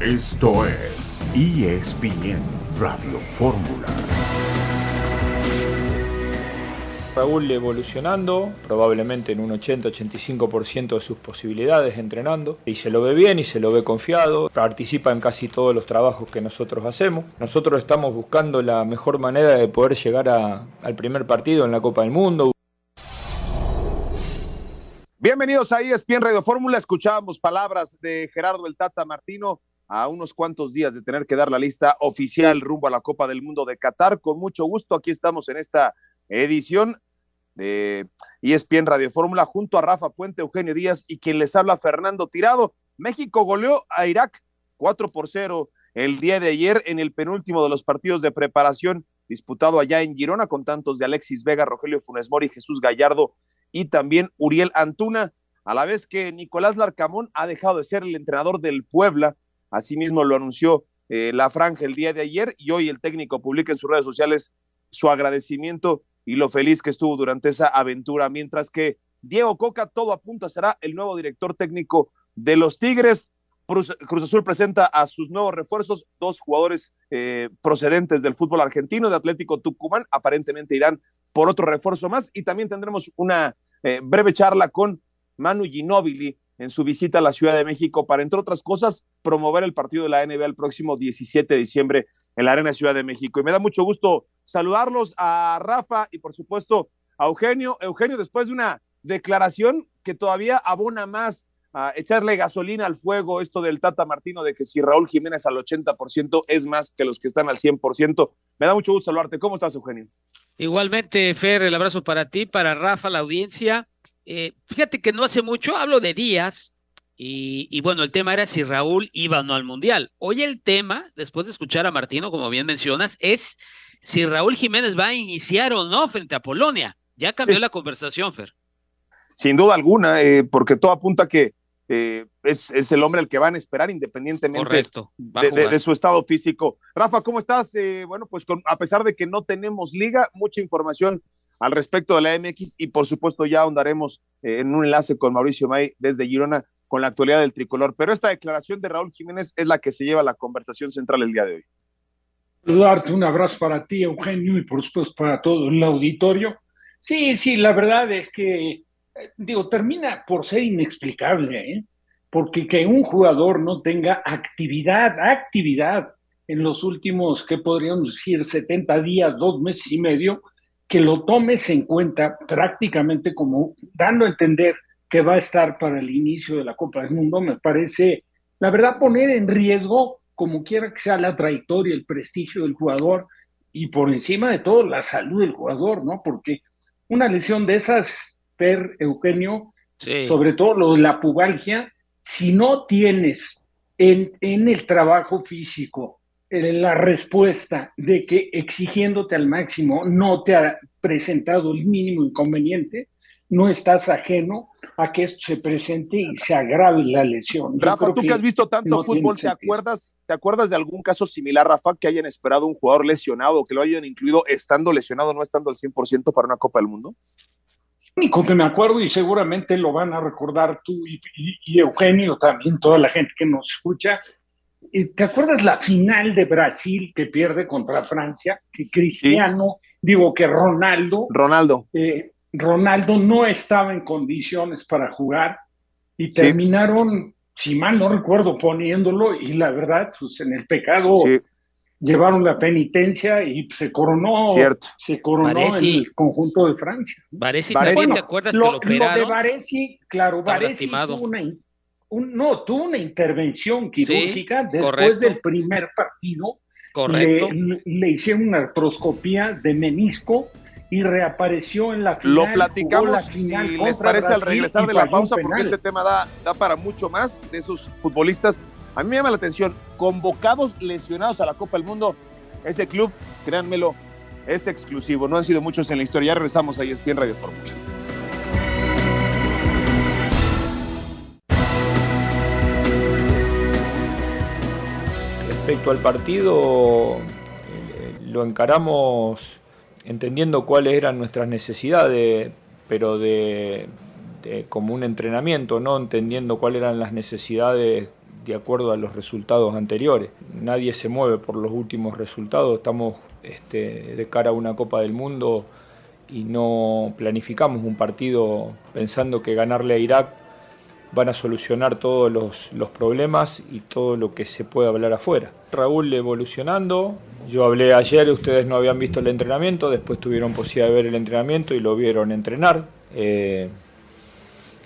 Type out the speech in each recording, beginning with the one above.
Esto es ESPN Radio Fórmula. Raúl evolucionando, probablemente en un 80-85% de sus posibilidades entrenando, y se lo ve bien y se lo ve confiado, participa en casi todos los trabajos que nosotros hacemos. Nosotros estamos buscando la mejor manera de poder llegar al primer partido en la Copa del Mundo. Bienvenidos a ESPN Radio Fórmula. Escuchábamos palabras de Gerardo el Tata Martino a unos cuantos días de tener que dar la lista oficial rumbo a la Copa del Mundo de Qatar. Con mucho gusto, aquí estamos en esta edición de ESPN Radio Fórmula junto a Rafa Puente, Eugenio Díaz y quien les habla Fernando Tirado. México goleó a Irak 4 por 0 el día de ayer en el penúltimo de los partidos de preparación disputado allá en Girona con tantos de Alexis Vega, Rogelio Funes Mori, Jesús Gallardo y también Uriel Antuna, a la vez que Nicolás Larcamón ha dejado de ser el entrenador del Puebla Asimismo lo anunció eh, la franja el día de ayer y hoy el técnico publica en sus redes sociales su agradecimiento y lo feliz que estuvo durante esa aventura, mientras que Diego Coca todo apunta será el nuevo director técnico de los Tigres. Cruz, Azul presenta a sus nuevos refuerzos, dos jugadores eh, procedentes del fútbol argentino, de Atlético Tucumán, aparentemente irán por otro refuerzo más y también tendremos una eh, breve charla con Manu Ginóbili, en su visita a la Ciudad de México para, entre otras cosas, promover el partido de la NBA el próximo 17 de diciembre en la Arena Ciudad de México. Y me da mucho gusto saludarlos a Rafa y, por supuesto, a Eugenio. Eugenio, después de una declaración que todavía abona más a echarle gasolina al fuego, esto del Tata Martino, de que si Raúl Jiménez al 80% es más que los que están al 100%. Me da mucho gusto saludarte. ¿Cómo estás, Eugenio? Igualmente, Fer, el abrazo para ti, para Rafa, la audiencia. Eh, fíjate que no hace mucho, hablo de días, y, bueno, el tema era si Raúl iba o no al Mundial. Hoy el tema, después de escuchar a Martino, como bien mencionas, es si Raúl Jiménez va a iniciar o no frente a Polonia. Ya cambió la conversación, Fer. Sin duda alguna, eh, porque todo apunta que eh, es, es, el hombre el que van a esperar independientemente de, su estado físico. Rafa, ¿cómo estás? bueno, pues a pesar de que no tenemos liga, mucha información al respecto de la MX y por supuesto ya ahondaremos eh, en un enlace con Mauricio May desde Girona con la actualidad del tricolor. Pero esta declaración de Raúl Jiménez es la que se lleva a la conversación central el día de hoy. Saludarte, un abrazo para ti, Eugenio, y por supuesto para todo el auditorio. Sí, sí, la verdad es que, eh, digo, termina por ser inexplicable, ¿eh? porque que un jugador no tenga actividad, actividad en los últimos, ¿qué podríamos decir? 70 días, dos meses y medio, que lo tomes en cuenta prácticamente como dando a entender que va a estar para el inicio de la Copa del Mundo, me parece, la verdad, poner en riesgo, como quiera que sea la trayectoria, el prestigio del jugador y por encima de todo la salud del jugador, ¿no? Porque una lesión de esas, Per Eugenio, sobre todo lo de la pubalgia, si no tienes en, en el trabajo físico la respuesta de que exigiéndote al máximo no te ha presentado el mínimo inconveniente, no estás ajeno a que esto se presente y se agrave la lesión. Rafa, tú que, has visto tanto fútbol, ¿te acuerdas, ¿te acuerdas de algún caso similar, Rafa, que hayan esperado un jugador lesionado, que lo hayan incluido estando lesionado, no estando al 100% para una Copa del Mundo? Único que me acuerdo, y seguramente lo van a recordar tú y Eugenio, también toda la gente que nos escucha, ¿Te acuerdas la final de Brasil que pierde contra Francia? Que Cristiano, digo que Ronaldo. Ronaldo. Eh, Ronaldo no estaba en condiciones para jugar y terminaron, si mal no recuerdo, poniéndolo y la verdad, pues en el pecado llevaron la penitencia y se coronó, Cierto. se coronó el conjunto de Francia. Varesi, ¿te acuerdas lo, que lo operaron? Lo de Varesi, claro, Varesi tuvo no, tuvo una intervención quirúrgica después del primer partido. Correcto. Le, hicieron una artroscopía de menisco y reapareció en la final. Lo platicamos, si les parece, al regresar de la pausa, porque este tema da, da para mucho más de esos futbolistas. A mí me llama la atención, convocados lesionados a la Copa del Mundo, ese club, créanmelo, es exclusivo. No han sido muchos en la historia. Ya regresamos a ESPN Radio Fórmula. Respecto al partido, eh, lo encaramos entendiendo cuáles eran nuestras necesidades, pero de, como un entrenamiento, no entendiendo cuáles eran las necesidades de acuerdo a los resultados anteriores. Nadie se mueve por los últimos resultados, estamos este, de cara a una Copa del Mundo y no planificamos un partido pensando que ganarle a Irak van a solucionar todos los, los, problemas y todo lo que se puede hablar afuera. Raúl evolucionando, yo hablé ayer, ustedes no habían visto el entrenamiento, después tuvieron posibilidad de ver el entrenamiento y lo vieron entrenar. Eh,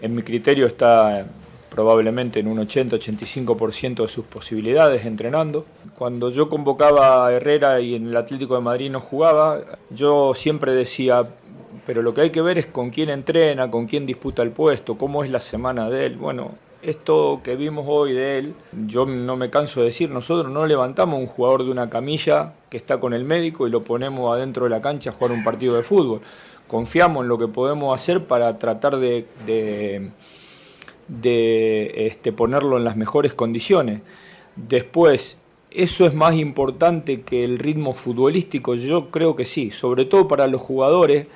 en mi criterio está probablemente en un 80-85% de sus posibilidades entrenando. Cuando yo convocaba a Herrera y en el Atlético de Madrid no jugaba, yo siempre decía, pero lo que hay que ver es con quién entrena, con quién disputa el puesto, cómo es la semana de él. Bueno, esto que vimos hoy de él, yo no me canso de decir, nosotros no levantamos un jugador de una camilla que está con el médico y lo ponemos adentro de la cancha a jugar un partido de fútbol. Confiamos en lo que podemos hacer para tratar de, de, este, ponerlo en las mejores condiciones. Después, ¿eso es más importante que el ritmo futbolístico? Yo creo que sí, sobre todo para los jugadores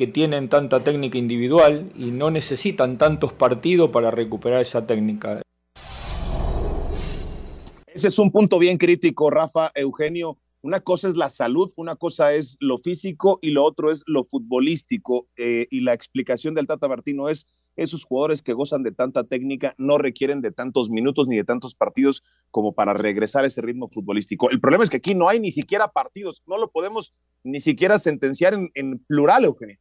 que tienen tanta técnica individual y no necesitan tantos partidos para recuperar esa técnica. Ese es un punto bien crítico, Rafa, Eugenio. Una cosa es la salud, una cosa es lo físico y lo otro es lo futbolístico. Eh, y la explicación del Tata Martino es, esos jugadores que gozan de tanta técnica no requieren de tantos minutos ni de tantos partidos como para regresar a ese ritmo futbolístico. El problema es que aquí no hay ni siquiera partidos, no lo podemos ni siquiera sentenciar en, en plural, Eugenio.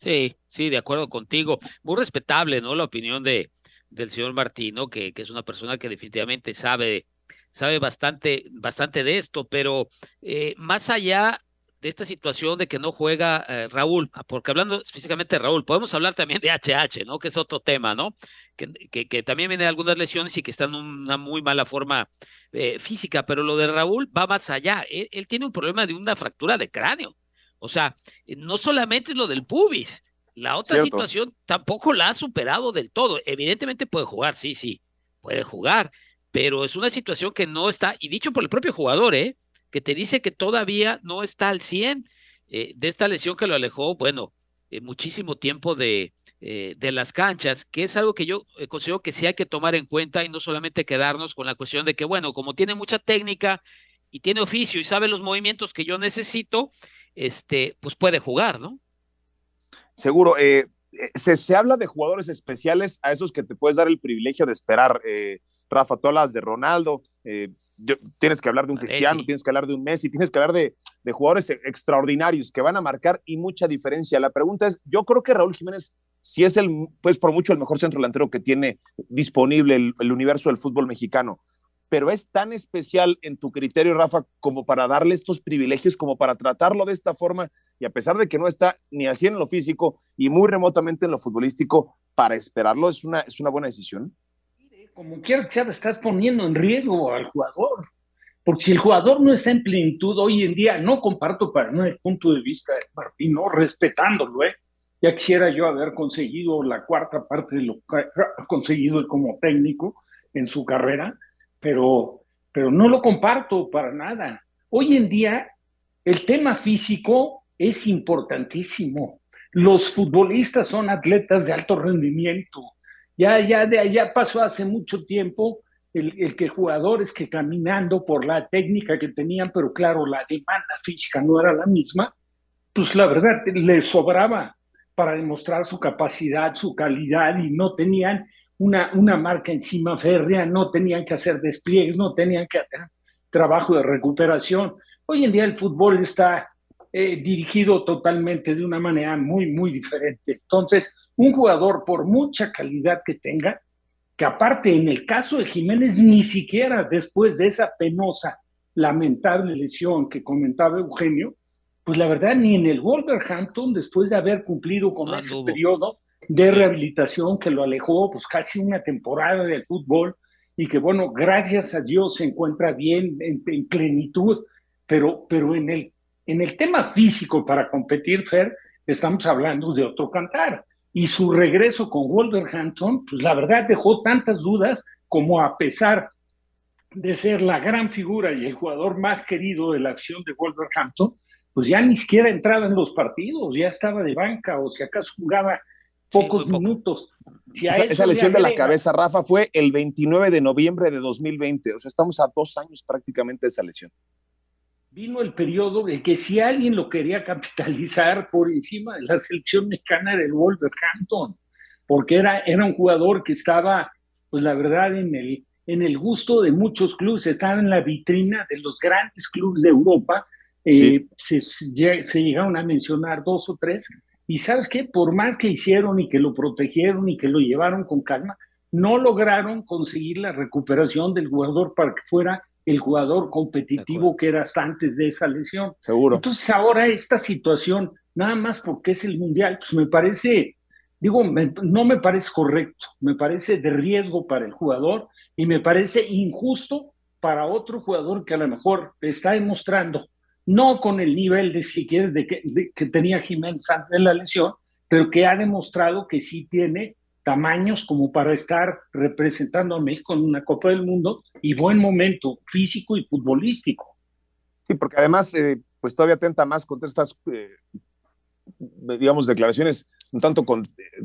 Sí, sí, de acuerdo contigo. Muy respetable, ¿no? La opinión de, del señor Martino, que, que es una persona que definitivamente sabe, sabe bastante, bastante de esto, pero eh, más allá de esta situación de que no juega eh, Raúl, ah, porque hablando específicamente de Raúl, podemos hablar también de HH, ¿no? Que es otro tema, ¿no? Que, que, también viene de algunas lesiones y que está en una muy mala forma eh, física, pero lo de Raúl va más allá. él, tiene un problema de una fractura de cráneo. O sea, eh, no solamente lo del pubis, la otra situación tampoco la ha superado del todo. Evidentemente puede jugar, sí, sí, puede jugar, pero es una situación que no está, y dicho por el propio jugador, ¿eh? que te dice que todavía no está al 100 eh, de esta lesión que lo alejó, bueno, eh, muchísimo tiempo de, de las canchas, que es algo que yo considero que sí hay que tomar en cuenta y no solamente quedarnos con la cuestión de que, bueno, como tiene mucha técnica y tiene oficio y sabe los movimientos que yo necesito, este, pues puede jugar, ¿no? Seguro. Eh, eh, se, se, habla de jugadores especiales a esos que te puedes dar el privilegio de esperar. Eh, Rafa, tú de Ronaldo, tienes que hablar de un Cristiano, tienes que hablar de un Messi, tienes que hablar de, de, jugadores extraordinarios que van a marcar y mucha diferencia. La pregunta es, yo creo que Raúl Jiménez si es el, pues por mucho el mejor centro delantero que tiene disponible el universo del fútbol mexicano pero es tan especial en tu criterio, Rafa, como para darle estos privilegios, como para tratarlo de esta forma, y a pesar de que no está ni al 100 en lo físico y muy remotamente en lo futbolístico, para esperarlo es una, es una buena decisión. Como quiera que sea, estás poniendo en riesgo al jugador, porque si el jugador no está en plenitud hoy en día, no comparto para no el punto de vista de Martín, no respetándolo, ¿eh? ya quisiera yo haber conseguido la cuarta parte de lo que ha conseguido como técnico en su carrera, pero, pero no lo comparto para nada. Hoy en día el tema físico es importantísimo. Los futbolistas son atletas de alto rendimiento. Ya, ya de allá pasó hace mucho tiempo el, el, que jugadores que caminando por la técnica que tenían, pero claro, la demanda física no era la misma, pues la verdad les sobraba para demostrar su capacidad, su calidad y no tenían una, una marca encima férrea, no tenían que hacer despliegues, no tenían que hacer trabajo de recuperación. Hoy en día el fútbol está eh, dirigido totalmente de una manera muy, muy diferente. Entonces, un jugador, por mucha calidad que tenga, que aparte en el caso de Jiménez, ni siquiera después de esa penosa, lamentable lesión que comentaba Eugenio, pues la verdad, ni en el Wolverhampton, después de haber cumplido con ese periodo, de rehabilitación que lo alejó pues casi una temporada del fútbol y que bueno, gracias a Dios se encuentra bien en, plenitud, pero, pero en, el, en el tema físico para competir, Fer, estamos hablando de otro cantar. Y su regreso con Wolverhampton, pues la verdad dejó tantas dudas como a pesar de ser la gran figura y el jugador más querido de la acción de Wolverhampton, pues ya ni siquiera entraba en los partidos, ya estaba de banca o si acaso jugaba pocos minutos. esa, lesión de la cabeza, Rafa, fue el 29 de noviembre de 2020. O sea, estamos a dos años prácticamente de esa lesión. Vino el periodo de que si alguien lo quería capitalizar por encima de la selección mexicana del Wolverhampton, porque era, era un jugador que estaba, pues la verdad, en el, en el gusto de muchos clubes, estaba en la vitrina de los grandes clubes de Europa. Eh, se, se llegaron a mencionar dos o tres, y sabes qué, por más que hicieron y que lo protegieron y que lo llevaron con calma, no lograron conseguir la recuperación del jugador para que fuera el jugador competitivo que era hasta antes de esa lesión. Seguro. Entonces ahora esta situación, nada más porque es el Mundial, pues me parece, digo, no me parece correcto, me parece de riesgo para el jugador y me parece injusto para otro jugador que a lo mejor está demostrando no con el nivel de, si quieres, de que, que tenía Jiménez antes de la lesión, pero que ha demostrado que sí tiene tamaños como para estar representando a México en una Copa del Mundo y buen momento físico y futbolístico. Sí, porque además, eh, pues todavía atenta más contra estas, eh, digamos, declaraciones un tanto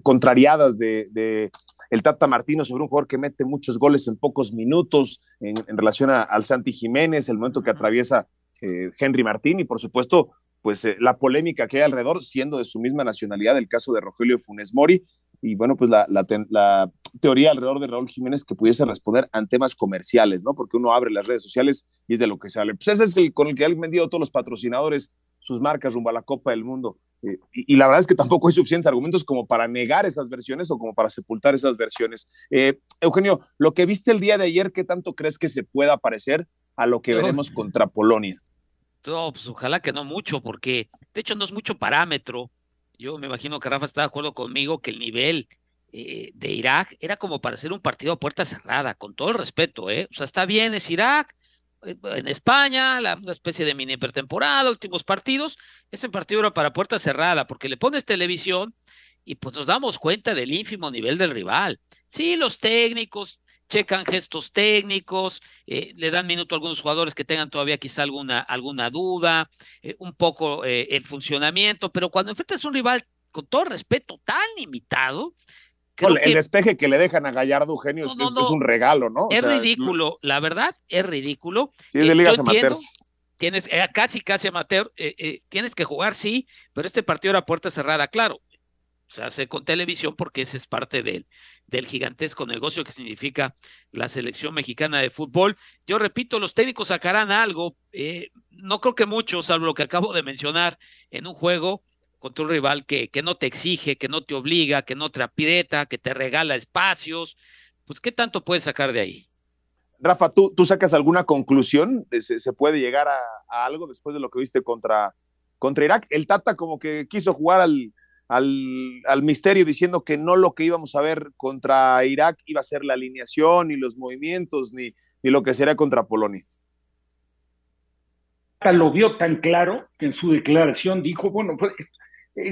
contrariadas de, el Tata Martino sobre un jugador que mete muchos goles en pocos minutos en, relación al Santi Jiménez, el momento que atraviesa eh, Henry Martín y por supuesto pues eh, la polémica que hay alrededor, siendo de su misma nacionalidad el caso de Rogelio Funes Mori y bueno, pues la, la, teoría alrededor de Raúl Jiménez que pudiese responder en temas comerciales, ¿no? Porque uno abre las redes sociales y es de lo que sale. Pues ese es el con el que han vendido todos los patrocinadores sus marcas rumbo a la Copa del Mundo. Eh, y, la verdad es que tampoco hay suficientes argumentos como para negar esas versiones o como para sepultar esas versiones. Eugenio, lo que viste el día de ayer, ¿qué tanto crees que se pueda parecer a lo que veremos contra Polonia? Pues ojalá que no mucho, porque de hecho no es mucho parámetro. Yo me imagino que Rafa está de acuerdo conmigo que el nivel eh, de Irak era como para hacer un partido a puerta cerrada, con todo el respeto, ¿eh? O sea, está bien, es Irak, eh, en España, una especie de mini pretemporada, últimos partidos, ese partido era para puerta cerrada, porque le pones televisión y pues nos damos cuenta del ínfimo nivel del rival. Sí, los técnicos checan gestos técnicos, eh, le dan minuto a algunos jugadores que tengan todavía quizá alguna, alguna duda, eh, un poco eh, el funcionamiento, pero cuando enfrentas a un rival con todo respeto tan limitado, el despeje que le dejan a Gallardo Eugenio es, un regalo, ¿no? es ridículo, la verdad, es ridículo. Sí, es de ligas amateurs. Tienes, casi, casi amateur, tienes que jugar, sí, pero este partido era puerta cerrada, claro. Se hace con televisión porque ese es parte de él del gigantesco negocio que significa la selección mexicana de fútbol. Yo repito, los técnicos sacarán algo, eh, no creo que muchos, salvo lo que acabo de mencionar, en un juego contra un rival que, que no te exige, que no te obliga, que no te aprieta, que te regala espacios, pues ¿qué tanto puedes sacar de ahí? Rafa, ¿tú, tú sacas alguna conclusión? ¿Se, se puede llegar a, a, algo después de lo que viste contra, contra Irak? El Tata como que quiso jugar al, al, misterio diciendo que no lo que íbamos a ver contra Irak iba a ser la alineación, ni los movimientos, ni, ni lo que sería contra Polonia. Lo vio tan claro que en su declaración dijo, bueno, fue,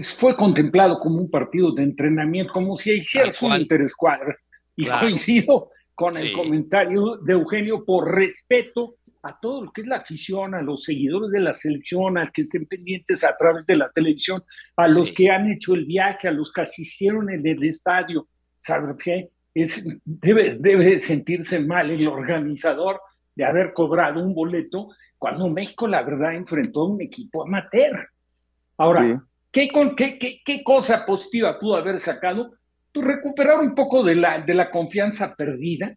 fue contemplado como un partido de entrenamiento, como si hiciera un interescuadras. Y coincido con el comentario de Eugenio por respeto a todo lo que es la afición, a los seguidores de la selección, a que estén pendientes a través de la televisión, a los que han hecho el viaje, a los que asistieron en el estadio. ¿Sabes qué? Es, debe, debe sentirse mal el organizador de haber cobrado un boleto cuando México, la verdad, enfrentó a un equipo amateur. Ahora, ¿qué, qué, qué, ¿qué cosa positiva pudo haber sacado? Recuperar un poco de la, de la confianza perdida.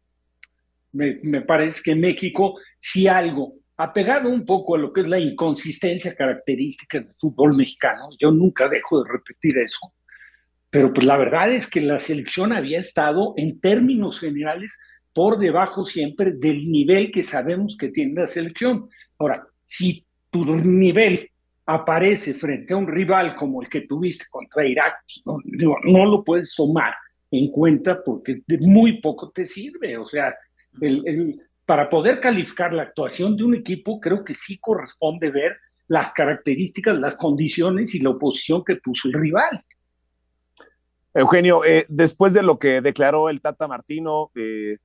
Me, me parece que México, si algo, ha pegado un poco a lo que es la inconsistencia característica del fútbol mexicano. Yo nunca dejo de repetir eso. Pero pues la verdad es que la selección había estado en términos generales por debajo siempre del nivel que sabemos que tiene la selección. Ahora, si tu nivel aparece frente a un rival como el que tuviste contra Irak, pues, no, lo puedes tomar en cuenta porque muy poco te sirve. O sea, el, para poder calificar la actuación de un equipo, creo que sí corresponde ver las características, las condiciones y la oposición que puso el rival. Eugenio, eh, después de lo que declaró el Tata Martino, eh,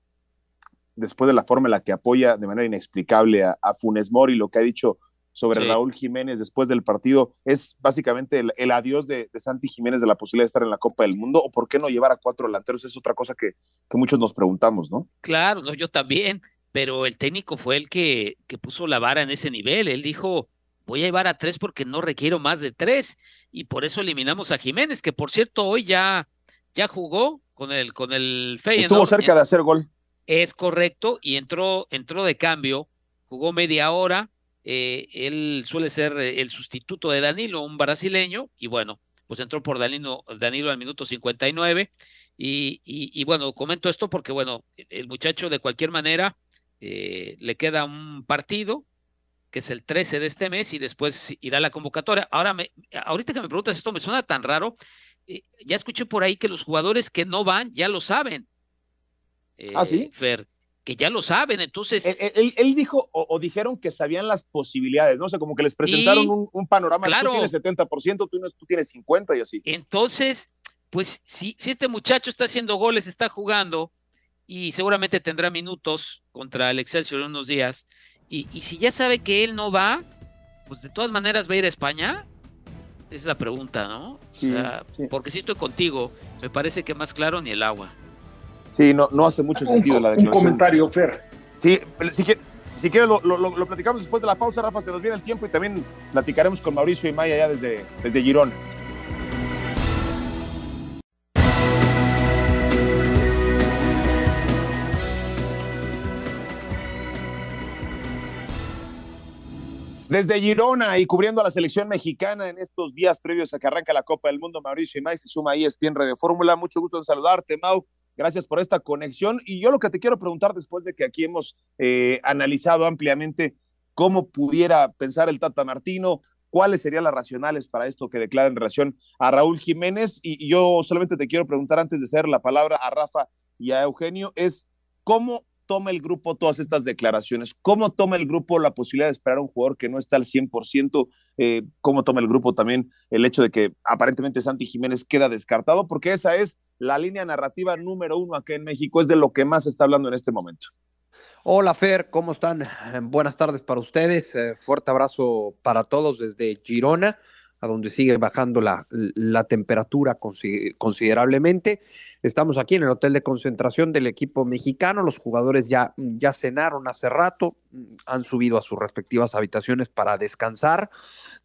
después de la forma en la que apoya de manera inexplicable a, a Funes Mori, lo que ha dicho sobre Raúl Jiménez después del partido, ¿es básicamente el, adiós de, Santi Jiménez de la posibilidad de estar en la Copa del Mundo? ¿O por qué no llevar a cuatro delanteros? Es otra cosa que, que muchos nos preguntamos, ¿no? Claro, no, yo también, pero el técnico fue el que, que puso la vara en ese nivel. Él dijo, voy a llevar a tres porque no requiero más de tres, y por eso eliminamos a Jiménez, que por cierto hoy ya, ya jugó con el, con el Feyenoord. Estuvo cerca de hacer gol. Es correcto, y entró, entró de cambio, jugó media hora, eh, él suele ser eh, el sustituto de Danilo, un brasileño, y bueno, pues entró por Danilo, Danilo al minuto 59, y, y, y bueno, comento esto porque bueno, el muchacho de cualquier manera eh, le queda un partido, que es el 13 de este mes, y después irá a la convocatoria. Ahora, me, ahorita que me preguntas esto, me suena tan raro, ya escuché por ahí que los jugadores que no van ya lo saben. ¿Ah, sí? Eh, Fer, que ya lo saben, entonces... Él, dijo, o, dijeron que sabían las posibilidades, ¿no? O sea, como que les presentaron un, panorama, claro, tú tienes 70%, tú, tú tienes 50% y así. Entonces, pues si, si este muchacho está haciendo goles, está jugando, y seguramente tendrá minutos contra el Excelsior en unos días, y, y si ya sabe que él no va, pues de todas maneras va a ir a España, es la pregunta, ¿no? Sí, Porque si estoy contigo, me parece que más claro ni el agua. Sí, no, no hace mucho sentido la declaración. Un comentario, Fer. Sí, si, si quieres lo, lo, platicamos después de la pausa, Rafa, se nos viene el tiempo y también platicaremos con Mauricio y Maya ya desde, desde Girón. Desde Girona y cubriendo a la selección mexicana en estos días previos a que arranca la Copa del Mundo, Mauricio y May se suma ahí ESPN Radio Fórmula. Mucho gusto en saludarte, Mau. Gracias por esta conexión. Y yo lo que te quiero preguntar después de que aquí hemos eh, analizado ampliamente cómo pudiera pensar el Tata Martino, cuáles serían las racionales para esto que declara en relación a Raúl Jiménez. Y, yo solamente te quiero preguntar antes de hacer la palabra a Rafa y a Eugenio, es cómo toma el grupo todas estas declaraciones? ¿Cómo toma el grupo la posibilidad de esperar a un jugador que no está al 100%? Eh, ¿Cómo toma el grupo también el hecho de que aparentemente Santi Jiménez queda descartado? Porque esa es la línea narrativa número uno acá en México, es de lo que más se está hablando en este momento. Hola Fer, ¿cómo están? Buenas tardes para ustedes. Eh, fuerte abrazo para todos desde Girona, a donde sigue bajando la, la temperatura considerablemente. Estamos aquí en el hotel de concentración del equipo mexicano. Los jugadores ya, ya cenaron hace rato, han subido a sus respectivas habitaciones para descansar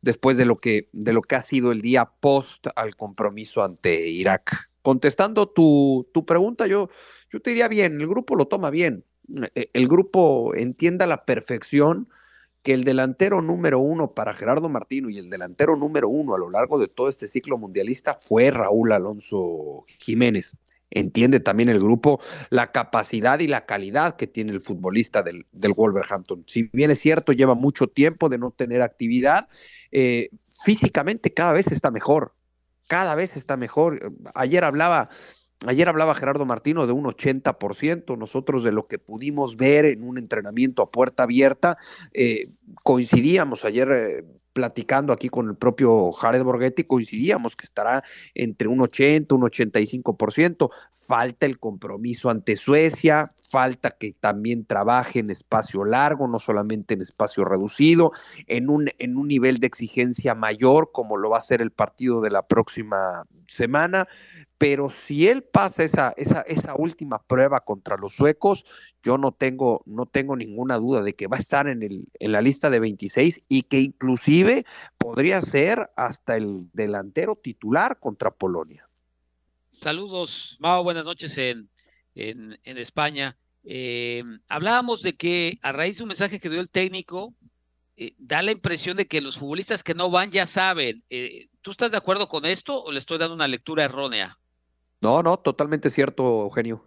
después de lo que, de lo que ha sido el día post al compromiso ante Irak contestando tu, tu pregunta, yo, yo te diría bien, el grupo lo toma bien. E, el grupo entienda a la perfección que el delantero número uno para Gerardo Martino y el delantero número uno a lo largo de todo este ciclo mundialista fue Raúl Alonso Jiménez. Entiende también el grupo la capacidad y la calidad que tiene el futbolista del, del Wolverhampton. Si bien es cierto, lleva mucho tiempo de no tener actividad, eh, físicamente cada vez está mejor cada vez está mejor. Ayer hablaba, ayer hablaba Gerardo Martino de un 80%, nosotros de lo que pudimos ver en un entrenamiento a puerta abierta, eh, coincidíamos ayer. Eh, platicando aquí con el propio Jared Borghetti, coincidíamos que estará entre un 80, un 85% falta el compromiso ante Suecia, falta que también trabaje en espacio largo, no solamente en espacio reducido, en un, en un nivel de exigencia mayor, como lo va a ser el partido de la próxima semana. Pero si él pasa esa, esa, esa última prueba contra los suecos, yo no tengo, no tengo ninguna duda de que va a estar en, el, en la lista de 26 y que inclusive podría ser hasta el delantero titular contra Polonia. Saludos, Mao, buenas noches en, en, España. Eh, hablábamos de que a raíz de un mensaje que dio el técnico, eh, da la impresión de que los futbolistas que no van ya saben. Eh, ¿Tú estás de acuerdo con esto o le estoy dando una lectura errónea? No, no, totalmente cierto, Eugenio.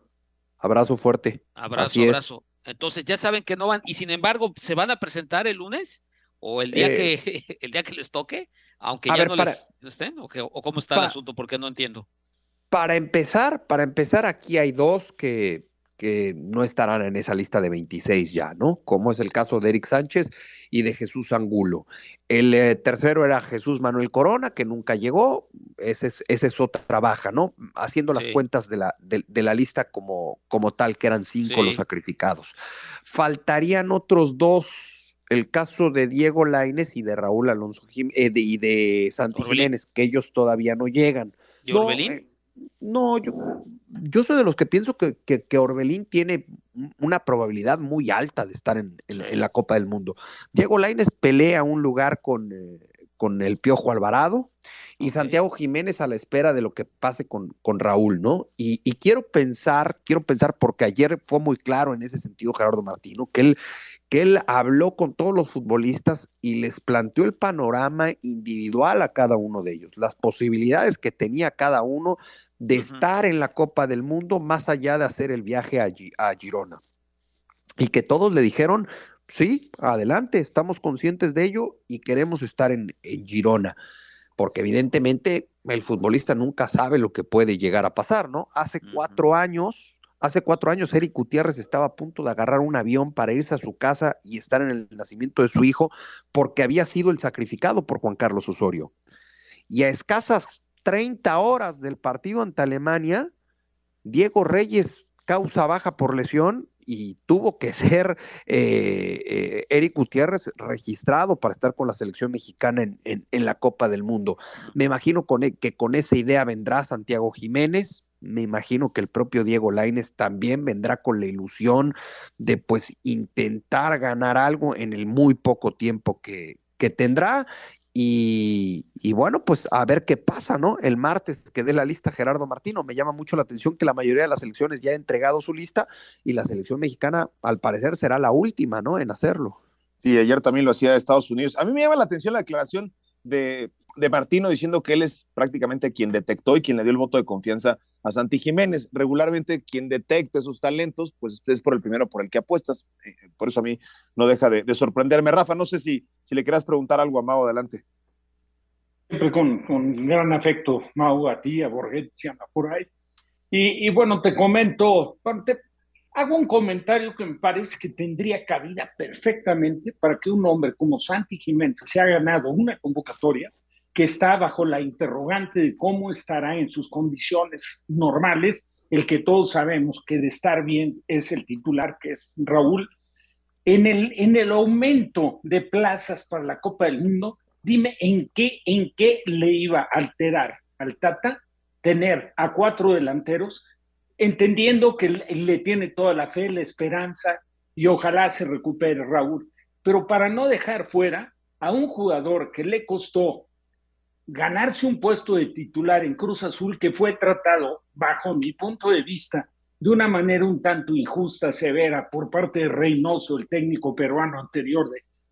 Abrazo fuerte. Abrazo, abrazo. Entonces ya saben que no van y sin embargo se van a presentar el lunes o el día que el día que les toque, aunque ya no les estén o, cómo está el asunto porque no entiendo. Para empezar, para empezar, aquí hay dos que, que no estarán en esa lista de 26 ya, ¿no? Como es el caso de Eric Sánchez y de Jesús Angulo. El eh, tercero era Jesús Manuel Corona, que nunca llegó. Ese es, ese es otra baja, ¿no? Haciendo las cuentas de la, de, la lista como, como tal, que eran cinco los sacrificados. Faltarían otros dos el caso de Diego Laines y de Raúl Alonso eh, y de Santi Jiménez, que ellos todavía no llegan. Eh, no, yo, yo soy de los que pienso que, que, Orbelín tiene una probabilidad muy alta de estar en, la Copa del Mundo. Diego Laines pelea un lugar con, eh, con el Piojo Alvarado y Santiago Jiménez a la espera de lo que pase con, con Raúl, ¿no? Y, y, quiero pensar, quiero pensar, porque ayer fue muy claro en ese sentido Gerardo Martino, que él, que él habló con todos los futbolistas y les planteó el panorama individual a cada uno de ellos, las posibilidades que tenía cada uno de estar en la Copa del Mundo más allá de hacer el viaje a, a Girona. Y que todos le dijeron, sí, adelante, estamos conscientes de ello y queremos estar en, Girona. Porque evidentemente el futbolista nunca sabe lo que puede llegar a pasar, ¿no? Hace cuatro años, hace cuatro años Eric Gutiérrez estaba a punto de agarrar un avión para irse a su casa y estar en el nacimiento de su hijo porque había sido el sacrificado por Juan Carlos Osorio. Y a escasas 30 horas del partido ante Alemania, Diego Reyes causa baja por lesión y tuvo que ser eh, eh, Eric Gutiérrez registrado para estar con la selección mexicana en, la Copa del Mundo. Me imagino e, que con esa idea vendrá Santiago Jiménez, me imagino que el propio Diego Laines también vendrá con la ilusión de pues intentar ganar algo en el muy poco tiempo que tendrá y, bueno, pues a ver qué pasa, ¿no? El martes que dé la lista Gerardo Martino. Me llama mucho la atención que la mayoría de las selecciones ya ha entregado su lista y la selección mexicana, al parecer, será la última, ¿no? En hacerlo. Sí, ayer también lo hacía Estados Unidos. A mí me llama la atención la declaración de, de Martino diciendo que él es prácticamente quien detectó y quien le dio el voto de confianza a Santi Jiménez. Regularmente quien detecta esos talentos, pues es por el primero por el que apuestas. Eh, por eso a mí no deja de, sorprenderme. Rafa, no sé si, si le quieras preguntar algo a Mau, adelante. Siempre con, con gran afecto, Mau, a ti, a Borget, si anda por ahí. Y, bueno, te comento, hago un comentario que me parece que tendría cabida perfectamente para que un hombre como Santi Jiménez, se ha ganado una convocatoria, que está bajo la interrogante de cómo estará en sus condiciones normales, el que todos sabemos que de estar bien es el titular, que es Raúl. En el, en el aumento de plazas para la Copa del Mundo, dime en qué, en qué le iba a alterar al Tata tener a cuatro delanteros, entendiendo que le tiene toda la fe, la esperanza y ojalá se recupere Raúl. Pero para no dejar fuera a un jugador que le costó ganarse un puesto de titular en Cruz Azul que fue tratado, bajo mi punto de vista, de una manera un tanto injusta, severa, por parte de Reynoso, el técnico peruano anterior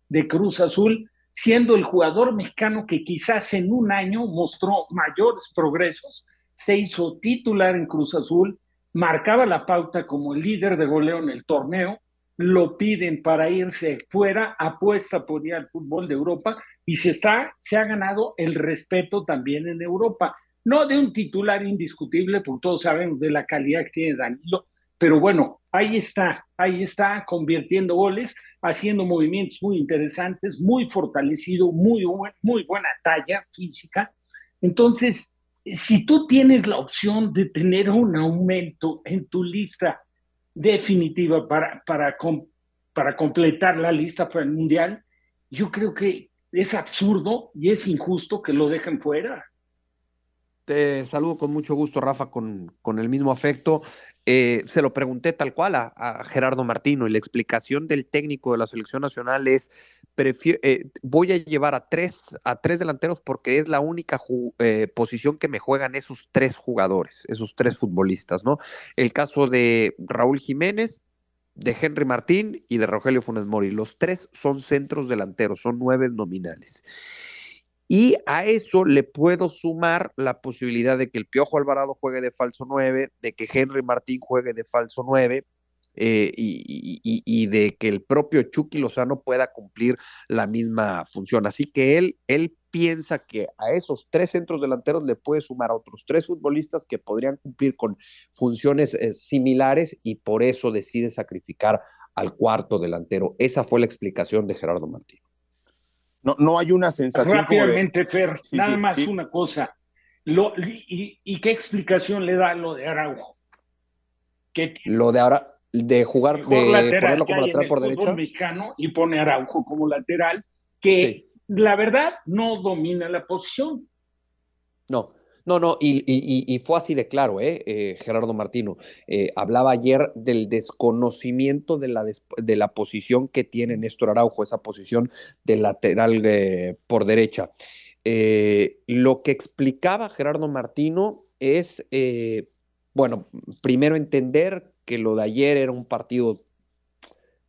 de, Cruz Azul, siendo el jugador mexicano que quizás en un año mostró mayores progresos, se hizo titular en Cruz Azul, marcaba la pauta como el líder de goleo en el torneo, lo piden para irse fuera, apuesta por ir al fútbol de Europa y se, está, se ha ganado el respeto también en Europa. No de un titular indiscutible, porque todos sabemos de la calidad que tiene Danilo, pero bueno, ahí está, ahí está convirtiendo goles, haciendo movimientos muy interesantes, muy fortalecido, muy, muy buena talla física. Entonces, si tú tienes la opción de tener un aumento en tu lista definitiva para, para, para completar la lista para el Mundial, yo creo que es absurdo y es injusto que lo dejen fuera. Te saludo con mucho gusto, Rafa, con, con el mismo afecto. Eh, se lo pregunté tal cual a, Gerardo Martino y la explicación del técnico de la selección nacional es, eh, voy a llevar a tres, a tres delanteros porque es la única eh, posición que me juegan esos tres jugadores, esos tres futbolistas, ¿no? El caso de Raúl Jiménez, de Henry Martín y de Rogelio Funes Mori. Los tres son centros delanteros, son nueve nominales. Y a eso le puedo sumar la posibilidad de que el Piojo Alvarado juegue de falso 9, de que Henry Martín juegue de falso 9 eh, y, de que el propio Chucky Lozano pueda cumplir la misma función. Así que él, él piensa que a esos tres centros delanteros le puede sumar a otros tres futbolistas que podrían cumplir con funciones eh, similares y por eso decide sacrificar al cuarto delantero. Esa fue la explicación de Gerardo Martín. No, no hay una sensación. Rápidamente, Fer, nada más una cosa. y, qué explicación le da lo de Araujo? Lo de, de jugar, de ponerlo como lateral por derecha. mexicano y pone a Araujo como lateral, que la verdad no domina la posición. No, no, no, y, fue así de claro, ¿eh? eh Gerardo Martino. Eh, hablaba ayer del desconocimiento de la, de la posición que tiene Néstor Araujo, esa posición de lateral eh, por derecha. lo que explicaba Gerardo Martino es, bueno, primero entender que lo de ayer era un partido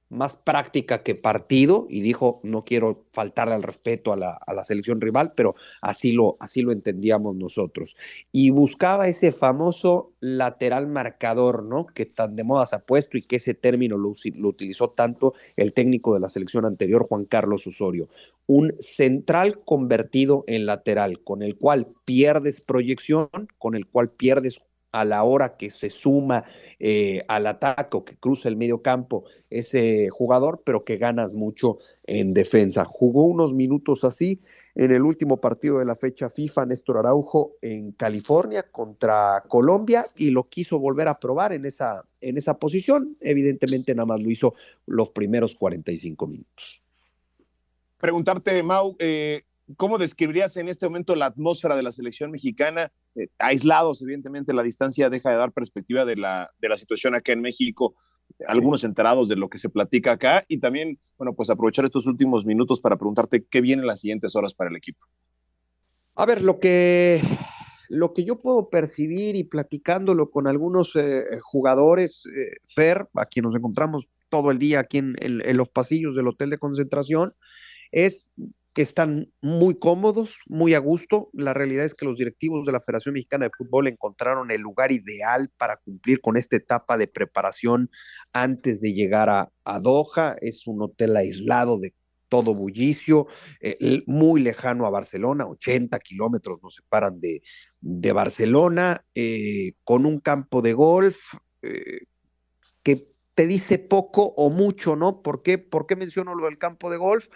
más práctica que partido y dijo, no quiero faltarle al respeto a la, selección rival, pero así lo, así lo entendíamos nosotros. Y buscaba ese famoso lateral marcador, ¿no? Que tan de moda se ha puesto y que ese término lo, lo utilizó tanto el técnico de la selección anterior, Juan Carlos Osorio. Un central convertido en lateral, con el cual pierdes proyección, con el cual pierdes a la hora que se suma eh, al ataque o que cruza el medio campo ese jugador, pero que ganas mucho en defensa. Jugó unos minutos así en el último partido de la fecha FIFA, Néstor Araujo en California contra Colombia y lo quiso volver a probar en esa, en esa posición. Evidentemente nada más lo hizo los primeros 45 minutos. Preguntarte, Mau, eh, ¿Cómo describirías en este momento la atmósfera de la selección mexicana? Eh, aislados, evidentemente, la distancia deja de dar perspectiva de la, de la situación acá en México, algunos enterados de lo que se platica acá y también, bueno, pues aprovechar estos últimos minutos para preguntarte qué viene en las siguientes horas para el equipo. A ver, lo que, lo que yo puedo percibir y platicándolo con algunos eh, jugadores, eh, Fer, aquí nos encontramos todo el día aquí en, en los pasillos del hotel de concentración, es que están muy cómodos, muy a gusto. La realidad es que los directivos de la Federación Mexicana de Fútbol encontraron el lugar ideal para cumplir con esta etapa de preparación antes de llegar a, Doha. Es un hotel aislado de todo bullicio, eh, muy lejano a Barcelona, 80 kilómetros nos separan de, de Barcelona, eh, con un campo de golf eh, que te dice poco o mucho, ¿no? ¿Por qué, ¿Por qué menciono lo del campo de golf?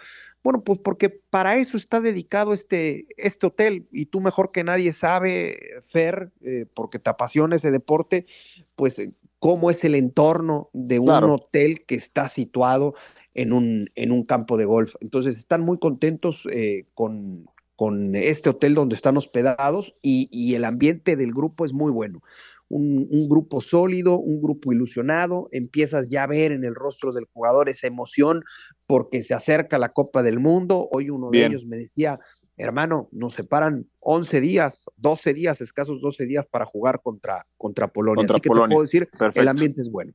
Bueno, pues porque para eso está dedicado este, este hotel y tú mejor que nadie sabe, Fer, eh, porque te apasiona ese deporte, pues eh, cómo es el entorno de un hotel que está situado en un, en un campo de golf. Entonces están muy contentos eh, con, con este hotel donde están hospedados y, y el ambiente del grupo es muy bueno un, grupo sólido, un grupo ilusionado, empiezas ya a ver en el rostro del jugador esa emoción porque se acerca la Copa del Mundo. Hoy uno de ellos me decía, hermano, nos separan 11 días, 12 días, escasos 12 días para jugar contra, contra Polonia. Así que te puedo decir, el ambiente es bueno.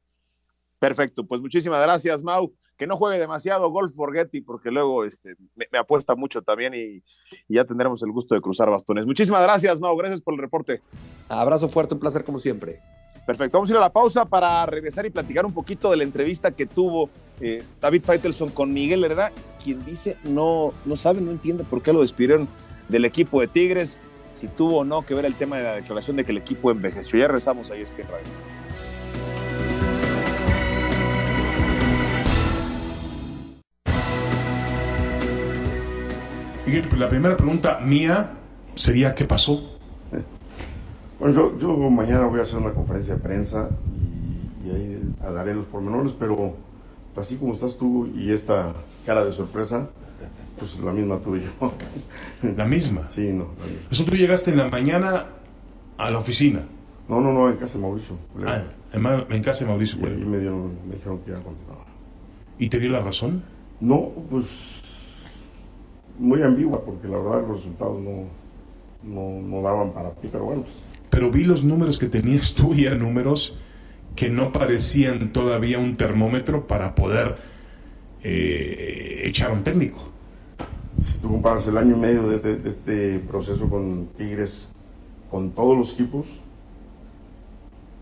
Perfecto, pues muchísimas gracias, Mau que no juegue demasiado golf Getty, porque luego este, me, apuesta mucho también y, ya tendremos el gusto de cruzar bastones. Muchísimas gracias, Mau, gracias por el reporte. Abrazo fuerte, un placer como siempre. Perfecto, vamos a ir a la pausa para regresar y platicar un poquito de la entrevista que tuvo eh, David Feitelson con Miguel Herrera, quien dice no, no sabe, no entiende por qué lo despidieron del equipo de Tigres, si tuvo o no que ver el tema de la declaración de que el equipo envejeció. Ya rezamos ahí, es que Pues, la primera pregunta mía sería, ¿qué pasó? Bueno, yo, mañana voy a hacer una conferencia de prensa y, ahí daré los pormenores, pero así como estás tú y esta cara de sorpresa, pues la misma tuve yo. ¿La misma? Sí, no. Eso tú llegaste en la mañana a la oficina. No, no, no, en casa de Mauricio. Ah, en, casa de Mauricio. Y, me, me dijeron que iba a continuar. ¿Y te dio la razón? No, pues muy ambigua porque la verdad los resultados no, no, daban para ti, pero bueno. Pues. Pero vi los números que tenías tú y eran números que no parecían todavía un termómetro para poder eh, echar un técnico. Si tú comparas el año y medio de este, de este proceso con Tigres, con todos los equipos,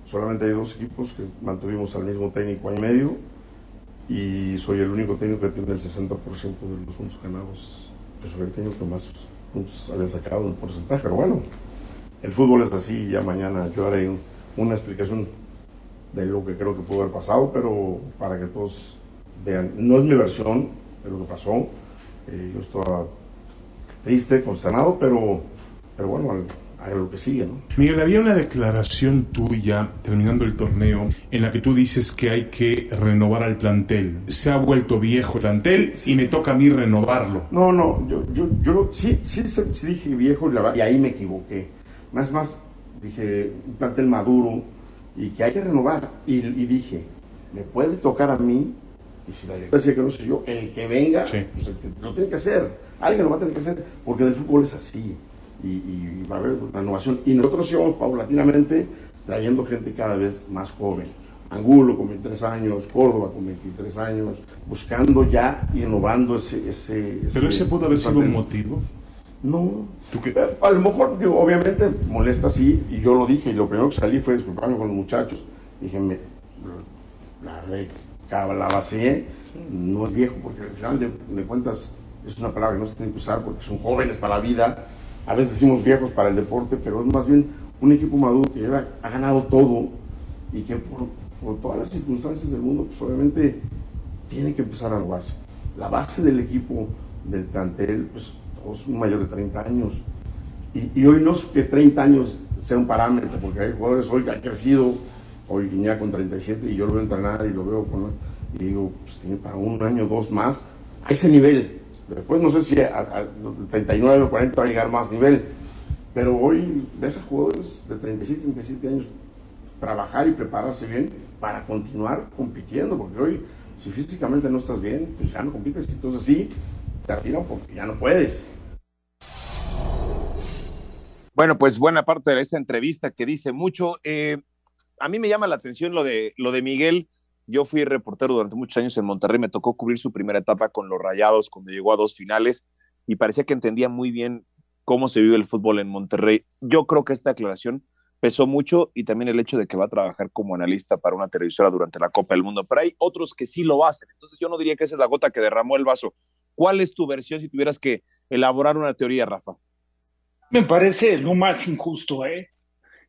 solamente hay dos equipos que mantuvimos al mismo técnico año y medio y soy el único técnico que tiene el 60% de los puntos ganados pues hubiera tenido que más puntos había sacado un porcentaje, pero bueno, el fútbol es así, ya mañana yo haré una explicación de lo que creo que pudo haber pasado, pero para que todos vean, no es mi versión de lo que pasó, eh, yo estaba triste, consternado, pero, pero bueno, haga lo que sigue, ¿no? Miguel, había una declaración tuya terminando el torneo en la que tú dices que hay que renovar al plantel. Se ha vuelto viejo el plantel y me toca a mí renovarlo. No, no, yo, yo, yo sí, sí, sí dije viejo y ahí me equivoqué. Más, más, dije un plantel maduro y que hay que renovar. Y, dije, me puede tocar a mí, y si la decía que no soy yo, el que venga, pues lo tiene que hacer. Alguien lo va a tener que hacer, porque el fútbol es así y, va a haber una innovación. Y nosotros íbamos paulatinamente trayendo gente cada vez más joven. Angulo con 23 años, Córdoba con 23 años, buscando ya y innovando ese... ese, ¿Pero ese pudo haber sido un motivo? No. Eh, a lo mejor, obviamente molesta sí, y yo lo dije, y lo primero que salí fue disculparme con los muchachos. Dije, me, la, la base no es viejo, porque al final de, de cuentas es una palabra que no se tiene que usar porque son jóvenes para la vida a veces decimos viejos para el deporte, pero es más bien un equipo maduro que ha ganado todo y que por, todas las circunstancias del mundo, pues obviamente tiene que empezar a renovarse. La base del equipo del plantel, pues todos son mayores de 30 años. Y, hoy no es que 30 años sea un parámetro, porque hay jugadores hoy que han crecido, hoy ya con 37 y yo lo veo entrenar y lo veo con... Y digo, pues tiene para un año, dos más, a ese nivel Después no sé si a, 39 o 40 va a llegar más nivel, pero hoy ves a jugadores de 36, 37 años trabajar y prepararse bien para continuar compitiendo, porque hoy si físicamente no estás bien, pues ya no compites, entonces sí, te retiran porque ya no puedes. Bueno, pues buena parte de esa entrevista que dice mucho. Eh, a mí me llama la atención lo de, lo de Miguel yo fui reportero durante muchos años en Monterrey, me tocó cubrir su primera etapa con los Rayados cuando llegó a dos finales y parecía que entendía muy bien cómo se vive el fútbol en Monterrey. Yo creo que esta aclaración pesó mucho y también el hecho de que va a trabajar como analista para una televisora durante la Copa del Mundo, pero hay otros que sí lo hacen, entonces yo no diría que esa es la gota que derramó el vaso. ¿Cuál es tu versión si tuvieras que elaborar una teoría, Rafa? Me parece lo más injusto, ¿eh?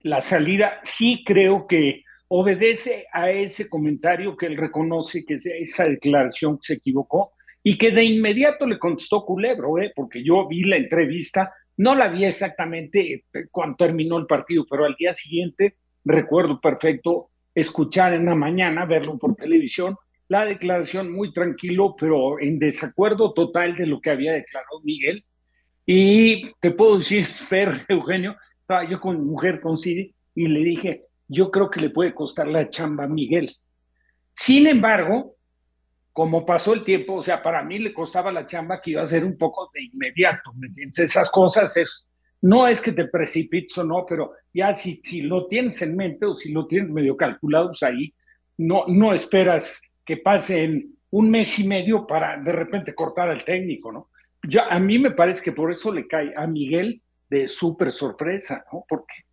La salida, sí creo que obedece a ese comentario que él reconoce que es esa declaración se equivocó y que de inmediato le contestó Culebro, ¿eh? porque yo vi la entrevista, no la vi exactamente eh, cuando terminó el partido, pero al día siguiente recuerdo perfecto escuchar en la mañana, verlo por televisión, la declaración muy tranquilo, pero en desacuerdo total de lo que había declarado Miguel. Y te puedo decir, Fer, Eugenio, estaba yo con mujer, con Cidi, y le dije, yo creo que le puede costar la chamba a Miguel. Sin embargo, como pasó el tiempo, o sea, para mí le costaba la chamba que iba a ser un poco de inmediato. Esas cosas es, no es que te precipites o no, pero ya si, si lo tienes en mente o si lo tienes medio calculado, pues ahí no, no esperas que pasen un mes y medio para de repente cortar al técnico, ¿no? Ya, a mí me parece que por eso le cae a Miguel de súper sorpresa, ¿no? Porque,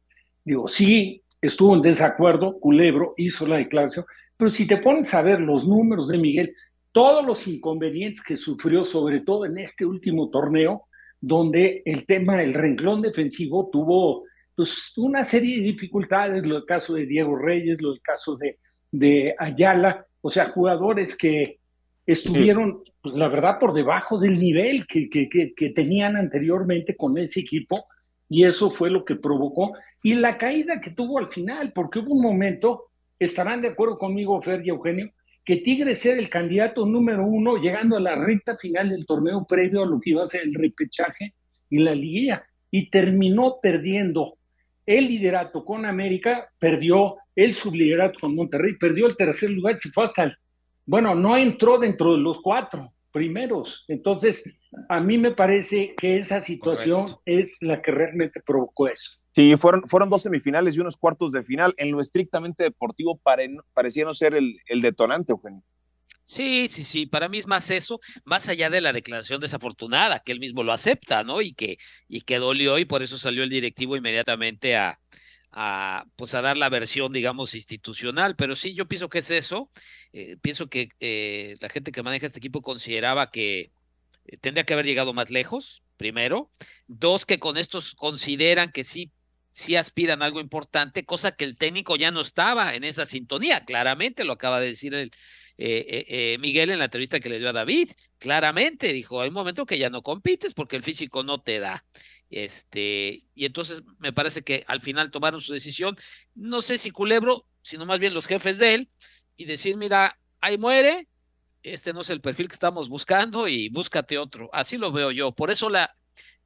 digo, sí, estuvo en desacuerdo, Culebro hizo la declaración, pero si te pones a ver los números de Miguel, todos los inconvenientes que sufrió, sobre todo en este último torneo, donde el tema del renglón defensivo tuvo pues, una serie de dificultades, lo del caso de Diego Reyes, lo del caso de, de Ayala, o sea, jugadores que estuvieron, pues la verdad, por debajo del nivel que, que, que tenían anteriormente con ese equipo, y eso fue lo que provocó y la caída que tuvo al final, porque hubo un momento, estarán de acuerdo conmigo, Fer y Eugenio, que Tigres era el candidato número uno llegando a la recta final del torneo previo a lo que iba a ser el repechaje y la liguilla, y terminó perdiendo el liderato con América, perdió el subliderato con Monterrey, perdió el tercer lugar, se fue hasta el, bueno, no entró dentro de los cuatro primeros. Entonces, a mí me parece que esa situación es la que realmente provocó eso. Sí, fueron, fueron dos semifinales y unos cuartos de final. En lo estrictamente deportivo parecía no ser el, el detonante, Eugenio. Sí, sí, sí, para mí es más eso, más allá de la declaración desafortunada, que él mismo lo acepta, ¿no? Y que, y que dolió y por eso salió el directivo inmediatamente a, a, pues a dar la versión, digamos, institucional. Pero sí, yo pienso que es eso. Eh, pienso que eh, la gente que maneja este equipo consideraba que eh, tendría que haber llegado más lejos, primero. Dos, que con estos consideran que sí sí aspiran a algo importante, cosa que el técnico ya no estaba en esa sintonía. Claramente lo acaba de decir el, eh, eh, eh, Miguel en la entrevista que le dio a David. Claramente dijo, hay un momento que ya no compites porque el físico no te da. Este, y entonces me parece que al final tomaron su decisión. No sé si Culebro, sino más bien los jefes de él, y decir, mira, ahí muere, este no es el perfil que estamos buscando y búscate otro. Así lo veo yo. Por eso la,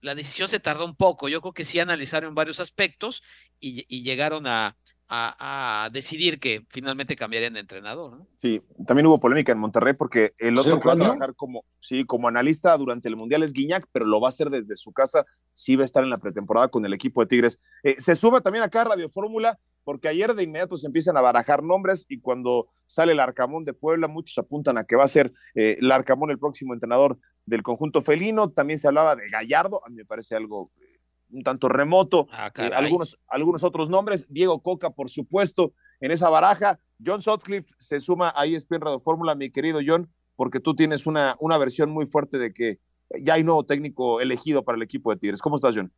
la decisión se tardó un poco. Yo creo que sí analizaron varios aspectos y, y llegaron a, a, decidir que finalmente cambiarían de entrenador. ¿no? Sí, también hubo polémica en Monterrey porque el otro que va a trabajar como, sí, como analista durante el Mundial es Guiñac, pero lo va a hacer desde su casa, sí va a estar en la pretemporada con el equipo de Tigres. Eh, se suma también acá Radio Fórmula porque ayer de inmediato se empiezan a barajar nombres y cuando sale el Arcamón de Puebla, muchos apuntan a que va a ser eh, el Arcamón el próximo entrenador del conjunto felino. También se hablaba de Gallardo, a mí me parece algo eh, un tanto remoto. Ah, eh, algunos, algunos otros nombres, Diego Coca, por supuesto, en esa baraja. John Sutcliffe se suma a ESPN Radio Fórmula, mi querido John, porque tú tienes una, una versión muy fuerte de que ya hay nuevo técnico elegido para el equipo de Tigres. ¿Cómo estás, John?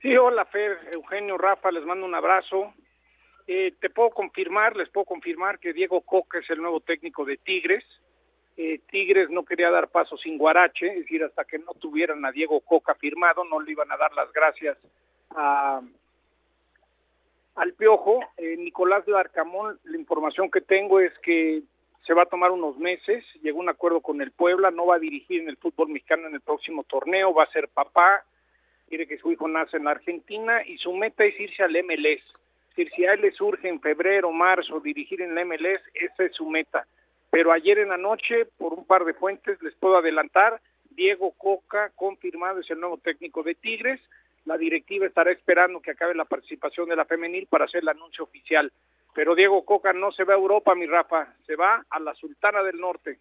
Sí, hola, Fer, Eugenio, Rafa, les mando un abrazo. Eh, te puedo confirmar, les puedo confirmar que Diego Coca es el nuevo técnico de Tigres. Eh, Tigres no quería dar paso sin Guarache, es decir, hasta que no tuvieran a Diego Coca firmado, no le iban a dar las gracias a, al Piojo. Eh, Nicolás Larcamón, la información que tengo es que se va a tomar unos meses, llegó un acuerdo con el Puebla, no va a dirigir en el fútbol mexicano en el próximo torneo, va a ser papá, quiere que su hijo nace en la Argentina y su meta es irse al MLS. Es decir, si a él le surge en febrero, marzo dirigir en la MLS, esa es su meta pero ayer en la noche, por un par de fuentes, les puedo adelantar, Diego Coca, confirmado, es el nuevo técnico de Tigres. La directiva estará esperando que acabe la participación de la femenil para hacer el anuncio oficial. Pero Diego Coca no se va a Europa, mi Rafa, se va a la Sultana del Norte.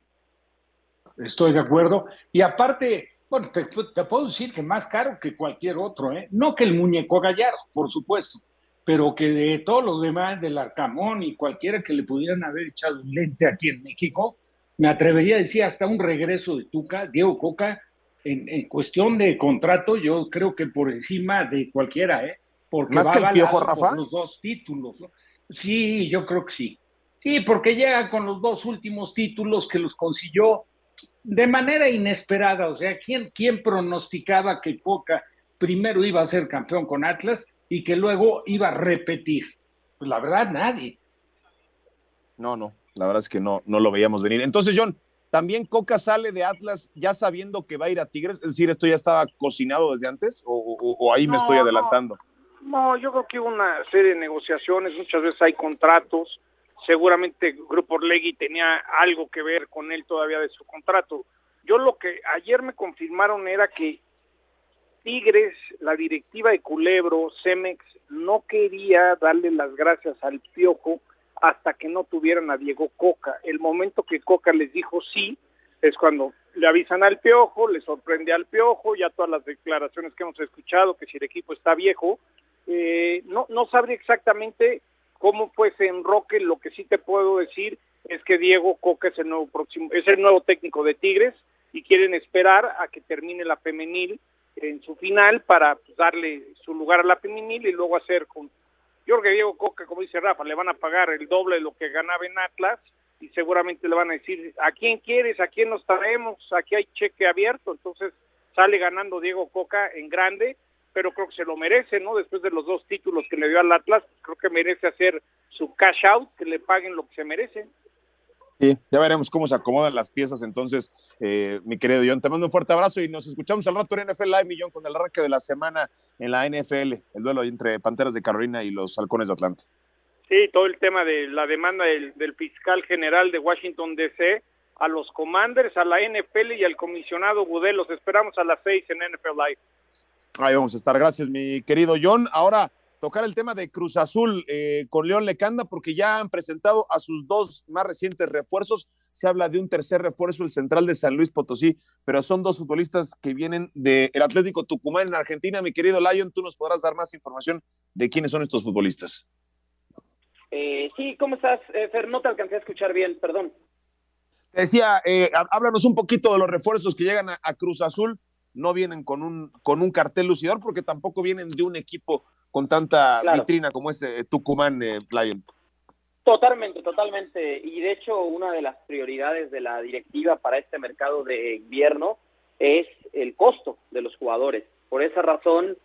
Estoy de acuerdo. Y aparte, bueno, te, te puedo decir que más caro que cualquier otro, ¿eh? No que el muñeco Gallardo, por supuesto, pero que de todos los demás, del Arcamón y cualquiera que le pudieran haber echado un lente aquí en México, me atrevería a decir hasta un regreso de Tuca, Diego Coca, en, cuestión de contrato, yo creo que por encima de cualquiera, ¿eh? Porque ¿Más que el Piojo, Rafa? los dos títulos. Sí, yo creo que sí. Sí, porque llega con los dos últimos títulos que los consiguió de manera inesperada. O sea, ¿quién, quién pronosticaba que Coca primero iba a ser campeón con Atlas y que luego iba a repetir. Pues la verdad, nadie. No, no, la verdad es que no, no lo veíamos venir. Entonces, John, ¿también Coca sale de Atlas ya sabiendo que va a ir a Tigres? Es decir, ¿esto ya estaba cocinado desde antes o, ahí me estoy adelantando? No, yo creo que hubo una serie de negociaciones, muchas veces hay contratos, seguramente Grupo Orlegui tenía algo que ver con él todavía de su contrato. Yo lo que ayer me confirmaron era que Tigres, la directiva de Culebro, Cemex, no quería darle las gracias al Piojo hasta que no tuvieran a Diego Coca. El momento que Coca les dijo sí, es cuando le avisan al Piojo, le sorprende al Piojo, ya todas las declaraciones que hemos escuchado, que si el equipo está viejo, eh, no, no sabría exactamente cómo fue ese enroque, lo que sí te puedo decir es que Diego Coca es el nuevo próximo, es el nuevo técnico de Tigres y quieren esperar a que termine la femenil en su final para pues, darle su lugar a la femenil y luego hacer con yo creo que Diego Coca, como dice Rafa, le van a pagar el doble de lo que ganaba en Atlas y seguramente le van a decir, ¿a quién quieres? ¿A quién nos traemos? Aquí hay cheque abierto, entonces sale ganando Diego Coca en grande, pero creo que se lo merece, ¿no? Después de los dos títulos que le dio al Atlas, creo que merece hacer su cash out, que le paguen lo que se merece. Sí, ya veremos cómo se acomodan las piezas entonces, eh, mi querido John. Te mando un fuerte abrazo y nos escuchamos al rato en NFL Live, Millón, con el arranque de la semana en la NFL, el duelo entre Panteras de Carolina y los Halcones de Atlanta. Sí, todo el tema de la demanda del, del fiscal general de Washington DC a los Commanders, a la NFL y al comisionado Budel. Los esperamos a las seis en NFL Live. Ahí vamos a estar. Gracias, mi querido John. Ahora tocar el tema de Cruz Azul eh, con León Lecanda, porque ya han presentado a sus dos más recientes refuerzos. Se habla de un tercer refuerzo, el central de San Luis Potosí, pero son dos futbolistas que vienen del Atlético Tucumán en Argentina. Mi querido Lion, tú nos podrás dar más información de quiénes son estos futbolistas. Eh, sí, ¿cómo estás, eh, Fer? No te alcancé a escuchar bien, perdón. Te decía, háblanos un poquito de los refuerzos que llegan a, Cruz Azul. No vienen con un, con un cartel lucidor porque tampoco vienen de un equipo con tanta vitrina como ese Tucumán eh, Lion. Totalmente, totalmente. Y de hecho, una de las prioridades de la directiva para este mercado de invierno es el costo de los jugadores. Por esa razón,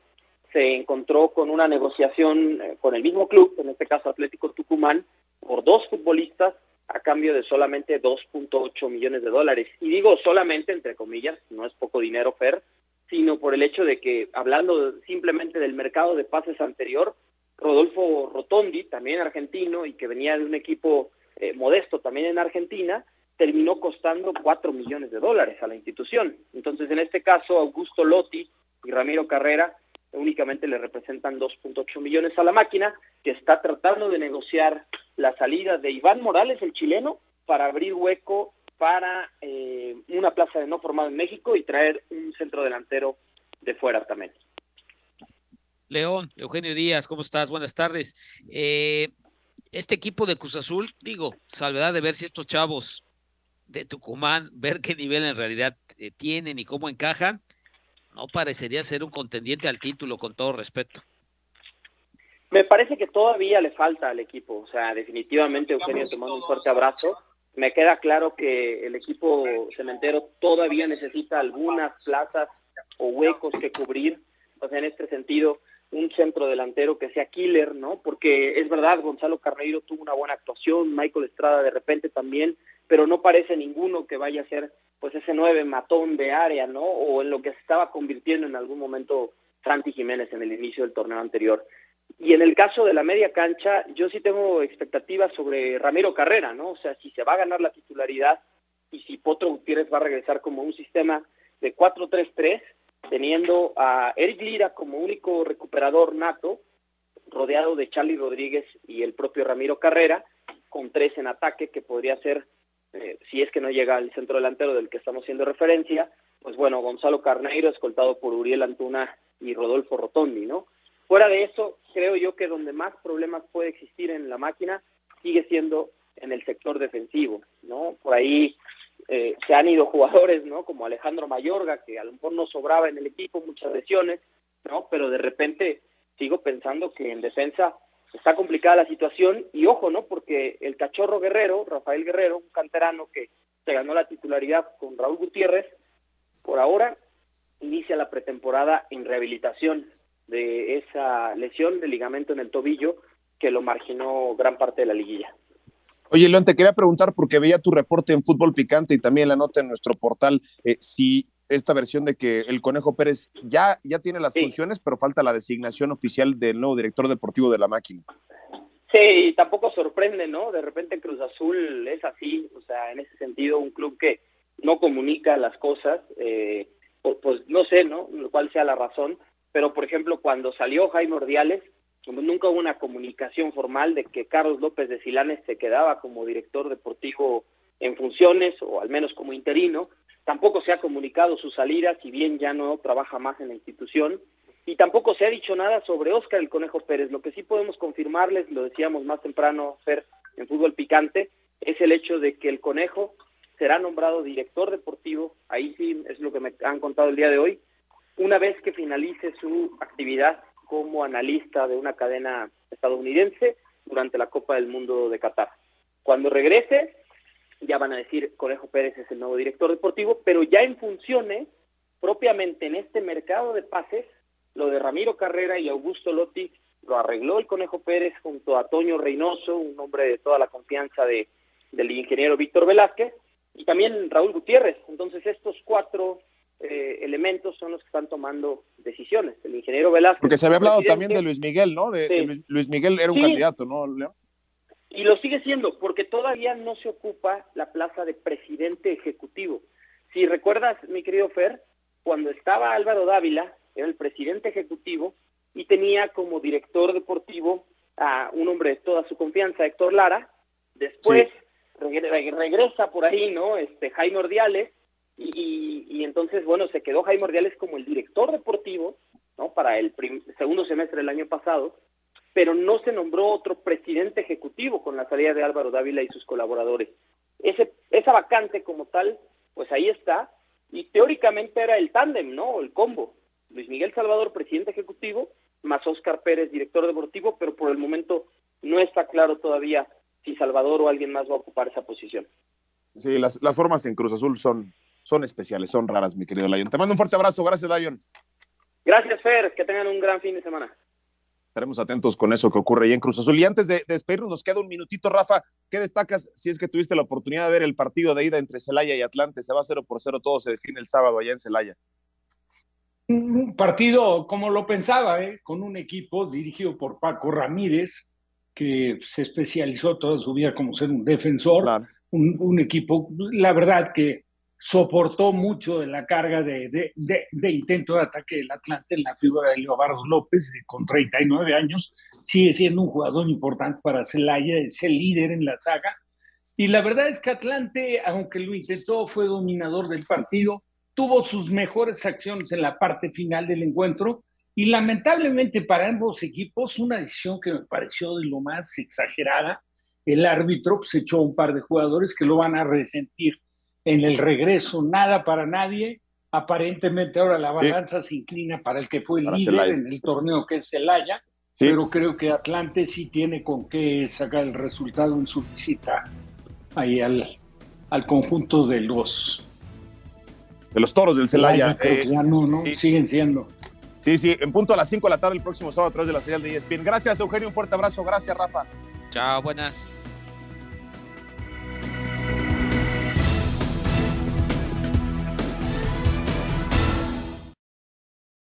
se encontró con una negociación eh, con el mismo club, en este caso Atlético Tucumán, por dos futbolistas a cambio de solamente 2.8 millones de dólares. Y digo solamente, entre comillas, no es poco dinero, Fer, sino por el hecho de que, hablando simplemente del mercado de pases anterior, Rodolfo Rotondi, también argentino y que venía de un equipo eh, modesto también en Argentina, terminó costando 4 millones de dólares a la institución. Entonces, en este caso, Augusto Lotti y Ramiro Carrera únicamente le representan 2.8 millones a la máquina, que está tratando de negociar la salida de Iván Morales, el chileno, para abrir hueco para eh, una plaza de no formado en México y traer un centro delantero de fuera también. León, Eugenio Díaz, ¿cómo estás? Buenas tardes. Eh, este equipo de Cruz Azul, digo, salvedad de ver si estos chavos de Tucumán, ver qué nivel en realidad eh, tienen y cómo encajan, no parecería ser un contendiente al título, con todo respeto. Me parece que todavía le falta al equipo, o sea, definitivamente Eugenio te mando un fuerte abrazo. Me queda claro que el equipo cementero todavía necesita algunas plazas o huecos que cubrir, o sea, en este sentido, un centro delantero que sea killer, ¿no? Porque es verdad, Gonzalo Carneiro tuvo una buena actuación, Michael Estrada de repente también, pero no parece ninguno que vaya a ser pues ese nueve matón de área, ¿no? O en lo que se estaba convirtiendo en algún momento Santi Jiménez en el inicio del torneo anterior. Y en el caso de la media cancha, yo sí tengo expectativas sobre Ramiro Carrera, ¿no? O sea, si se va a ganar la titularidad y si Potro Gutiérrez va a regresar como un sistema de 4-3-3, teniendo a Eric Lira como único recuperador nato, rodeado de Charlie Rodríguez y el propio Ramiro Carrera, con tres en ataque, que podría ser eh, si es que no llega al centro delantero del que estamos haciendo referencia, pues bueno, Gonzalo Carneiro, escoltado por Uriel Antuna y Rodolfo Rotondi, ¿no? Fuera de eso, creo yo que donde más problemas puede existir en la máquina sigue siendo en el sector defensivo, ¿no? Por ahí eh, se han ido jugadores, ¿no? Como Alejandro Mayorga, que a lo mejor no sobraba en el equipo, muchas lesiones, ¿no? Pero de repente sigo pensando que en defensa está complicada la situación y ojo, ¿no? Porque el cachorro Guerrero, Rafael Guerrero, un canterano que se ganó la titularidad con Raúl Gutiérrez, por ahora inicia la pretemporada en rehabilitación de esa lesión de ligamento en el tobillo que lo marginó gran parte de la liguilla. Oye, León, te quería preguntar porque veía tu reporte en Fútbol Picante y también la nota en nuestro portal, eh, si esta versión de que el Conejo Pérez ya, ya tiene las funciones, pero falta la designación oficial del nuevo director deportivo de la máquina. Sí, tampoco sorprende, ¿no? De repente Cruz Azul es así, o sea, en ese sentido, un club que no comunica las cosas, eh, pues, no sé, ¿no? Cuál sea la razón, pero por ejemplo, cuando salió Jaime Ordiales, nunca hubo una comunicación formal de que Carlos López de Silanes se quedaba como director deportivo en funciones, o al menos como interino, Tampoco se ha comunicado su salida, si bien ya no trabaja más en la institución. Y tampoco se ha dicho nada sobre Óscar el Conejo Pérez. Lo que sí podemos confirmarles, lo decíamos más temprano, Fer, en fútbol picante, es el hecho de que el Conejo será nombrado director deportivo, ahí sí es lo que me han contado el día de hoy, una vez que finalice su actividad como analista de una cadena estadounidense durante la Copa del Mundo de Qatar. Cuando regrese, ya van a decir Conejo Pérez es el nuevo director deportivo, pero ya en funciones, propiamente en este mercado de pases, lo de Ramiro Carrera y Augusto Lotti lo arregló el Conejo Pérez junto a Toño Reynoso, un hombre de toda la confianza de, del ingeniero Víctor Velázquez, y también Raúl Gutiérrez. Entonces estos cuatro eh, elementos son los que están tomando decisiones. El ingeniero Velázquez. Porque se había hablado también de Luis Miguel, ¿no? De, Luis, Miguel era un candidato, ¿no, León? Y lo sigue siendo, porque todavía no se ocupa la plaza de presidente ejecutivo. Si recuerdas, mi querido Fer, cuando estaba Álvaro Dávila, era el presidente ejecutivo, y tenía como director deportivo a un hombre de toda su confianza, Héctor Lara. Después regresa por ahí, ¿no? Este Jaime Ordiales, y, y, entonces, bueno, se quedó Jaime Ordiales como el director deportivo, ¿no? Para el segundo semestre del año pasado, pero no se nombró otro presidente ejecutivo con la salida de Álvaro Dávila y sus colaboradores. Ese, esa vacante como tal, pues ahí está, y teóricamente era el tándem, ¿no? El combo. Luis Miguel Salvador, presidente ejecutivo, más Oscar Pérez, director deportivo, pero por el momento no está claro todavía si Salvador o alguien más va a ocupar esa posición. Sí, las, las formas en Cruz Azul son, son especiales, son raras, mi querido Lion. Te mando un fuerte abrazo, gracias, Lion. Gracias. Fer. Que tengan un gran fin de semana. Estaremos atentos con eso que ocurre ahí en Cruz Azul. Y antes de, despedirnos, nos queda un minutito, Rafa. ¿Qué destacas si es que tuviste la oportunidad de ver el partido de ida entre Celaya y Atlante? Se va 0 por 0, todo se define el sábado allá en Celaya. Un partido como lo pensaba, ¿eh? con un equipo dirigido por Paco Ramírez, que se especializó toda su vida como ser un defensor. Un, un, equipo, la verdad que soportó mucho de la carga de, intento de ataque del Atlante en la figura de Leobardo López, con 39 años, sigue siendo un jugador importante para Celaya, es el líder en la saga. Y la verdad es que Atlante, aunque lo intentó, fue dominador del partido, tuvo sus mejores acciones en la parte final del encuentro y lamentablemente para ambos equipos una decisión que me pareció de lo más exagerada. El árbitro se echó un par de jugadores que lo van a resentir en el regreso, nada para nadie. Aparentemente ahora la balanza se inclina para el que fue el líder en el torneo que es Celaya, pero creo que Atlante sí tiene con qué sacar el resultado en su visita ahí al, al conjunto de los de los toros del Celaya. Eh, ya no, no, siguen siendo. Sí, sí, en punto a las 5 de la tarde el próximo sábado a través de la señal de ESPN. Gracias, Eugenio, un fuerte abrazo. Gracias, Rafa. Chao, buenas.